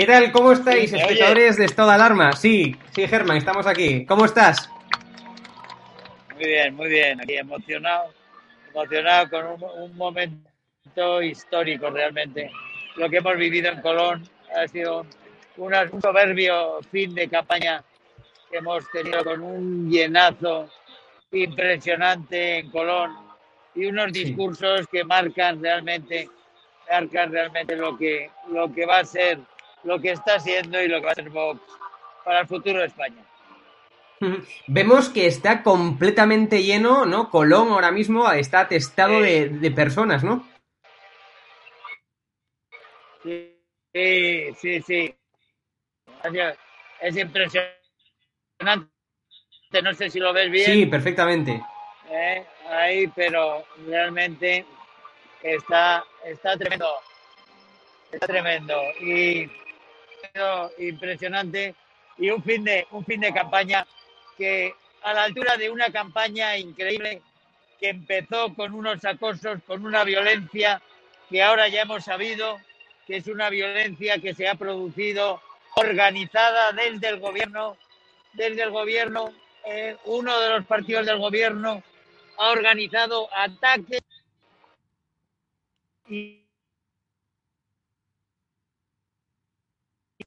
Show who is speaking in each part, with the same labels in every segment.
Speaker 1: ¿Qué tal? ¿Cómo estáis,
Speaker 2: Sí, ¿me
Speaker 1: espectadores de Estado de Alarma? Sí, sí, Germán, estamos aquí. ¿Cómo estás?
Speaker 2: Muy bien, muy bien. Aquí emocionado, emocionado con un, un momento histórico realmente. Lo que hemos vivido en Colón ha sido una- un soberbio fin de campaña que hemos tenido con un llenazo impresionante en Colón y unos
Speaker 1: Sí.
Speaker 2: discursos que marcan realmente, marcan realmente lo que, lo que va a ser, lo que está siendo y lo que va a ser Vox para el futuro de España.
Speaker 1: Vemos que está completamente lleno, ¿no? Colón ahora mismo está atestado de, de personas, ¿no?
Speaker 2: Sí, sí, sí. sí. Es impresionante. No sé si lo ves bien.
Speaker 1: Sí, perfectamente.
Speaker 2: ¿eh? Ahí, pero realmente está, está tremendo. Está tremendo. Y impresionante. Y un fin de, un fin de campaña que a la altura de una campaña increíble que empezó con unos acosos, con una violencia que ahora ya hemos sabido que es una violencia que se ha producido organizada desde el gobierno, desde el gobierno, eh, uno de los partidos del gobierno ha organizado ataques y,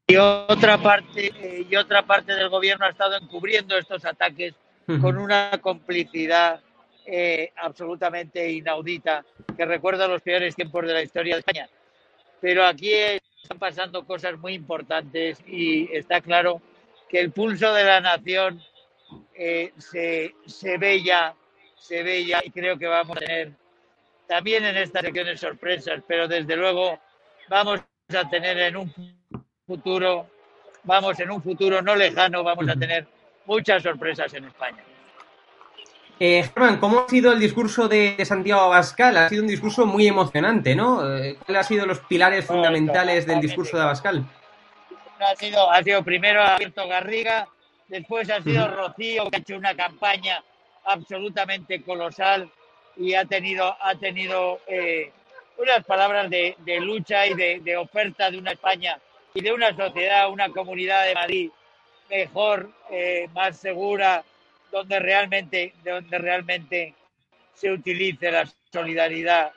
Speaker 2: y otra parte eh, y otra parte del gobierno ha estado encubriendo estos ataques con una complicidad eh, absolutamente inaudita que recuerda los peores tiempos de la historia de España. Pero aquí están pasando cosas muy importantes y está claro que el pulso de la nación eh, se, se ve ya, se ve ya y creo que vamos a tener también en estas elecciones sorpresas, pero desde luego vamos a tener en un futuro, vamos en un futuro no lejano, vamos a tener muchas sorpresas en España.
Speaker 1: Eh, Germán, ¿cómo ha sido el discurso de, de Santiago Abascal? Ha sido un discurso muy emocionante, ¿no? Eh, ¿Cuáles han sido los pilares fundamentales del discurso de Abascal?
Speaker 2: Ha sido, ha sido primero Alberto Garriga, después ha sido Rocío, que ha hecho una campaña absolutamente colosal y ha tenido, ha tenido eh, unas palabras de, de lucha y de, de, oferta de una España y de una sociedad, una comunidad de Madrid mejor, eh, más segura, donde realmente, donde realmente se utilice la solidaridad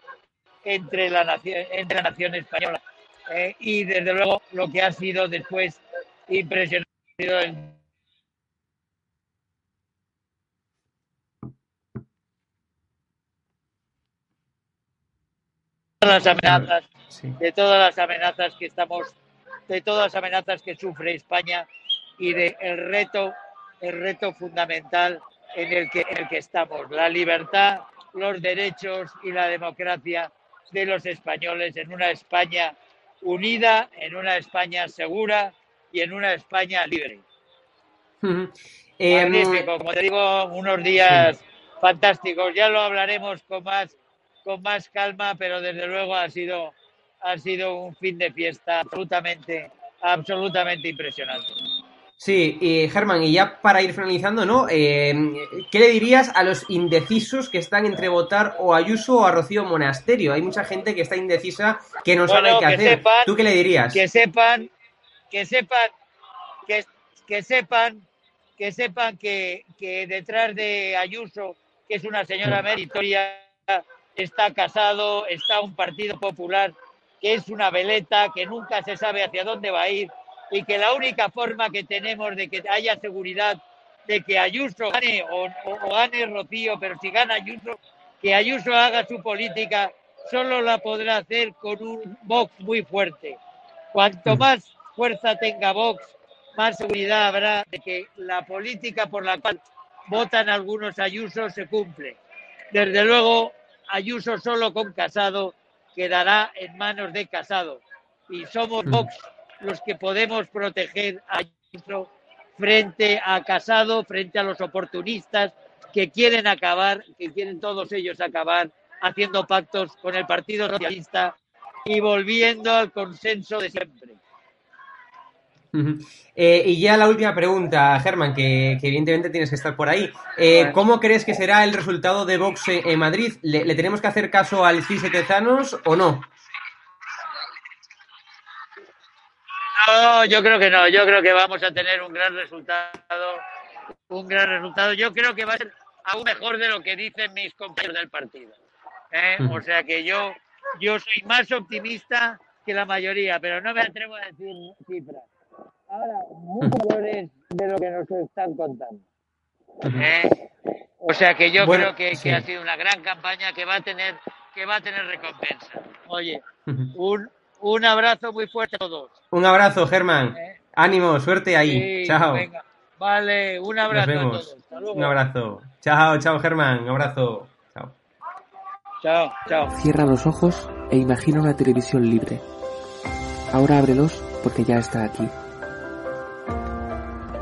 Speaker 2: entre la nación, entre la nación española. Eh, y desde luego lo que ha sido después impresionante el las amenazas,
Speaker 1: Sí.
Speaker 2: de todas las amenazas que estamos, de todas las amenazas que sufre España y de el reto, el reto fundamental en el que, en el que estamos, la libertad, los derechos y la democracia de los españoles en una España unida, en una España segura y en una España libre.
Speaker 1: Eh,
Speaker 2: Magnífico, como te digo, unos días fantásticos. Ya lo hablaremos con más, con más calma, pero desde luego ha sido, ha sido un fin de fiesta absolutamente, absolutamente impresionante.
Speaker 1: Sí, y Germán, y ya para ir finalizando, ¿no? Eh, ¿Qué le dirías a los indecisos que están entre votar o Ayuso o a Rocío Monasterio? Hay mucha gente que está indecisa que no sabe qué hacer. ¿Tú qué le dirías?
Speaker 2: Que sepan, que sepan, que, que sepan, que sepan que, que detrás de Ayuso, que es una señora meritoria, está casado, está un partido popular que es una veleta, que nunca se sabe hacia dónde va a ir y que la única forma que tenemos de que haya seguridad de que Ayuso gane o, gane Rocío, pero si gana Ayuso, que Ayuso haga su política, solo la podrá hacer con un Vox muy fuerte. Cuanto mm. más fuerza tenga Vox, más seguridad habrá de que la política por la cual votan algunos Ayuso se cumple. Desde luego, Ayuso solo con Casado quedará en manos de Casado. Y somos mm. Vox los que podemos proteger a frente a Casado, frente a los oportunistas que quieren acabar, que quieren todos ellos acabar haciendo pactos con el Partido Socialista y volviendo al consenso de siempre.
Speaker 1: Eh, y ya la última pregunta, Germán, que, evidentemente tienes que estar por ahí. Eh, ¿Cómo crees que será el resultado de Vox en Madrid? ¿Le, tenemos que hacer caso al CIS Tezanos o no?
Speaker 2: No, yo creo que no. Yo creo que vamos a tener un gran resultado. Un gran resultado. Yo creo que va a ser aún mejor de lo que dicen mis compañeros del partido. ¿eh? O sea que yo, yo soy más optimista que la mayoría, pero no me atrevo a decir cifras. Ahora, muy mejores de lo que nos están contando. ¿eh? O sea que yo creo que, que, ha sido una gran campaña que va a tener que va a tener recompensa. Oye, un, un abrazo muy fuerte a todos.
Speaker 1: Un abrazo, Germán. ¿Eh? Ánimo, suerte ahí. chao.
Speaker 2: Vale, un abrazo a todos.
Speaker 1: Un abrazo. Chao, chao, Germán. Un abrazo. Chao.
Speaker 2: Chao, chao.
Speaker 3: Cierra los ojos e imagina una televisión libre. Ahora ábrelos porque ya está aquí.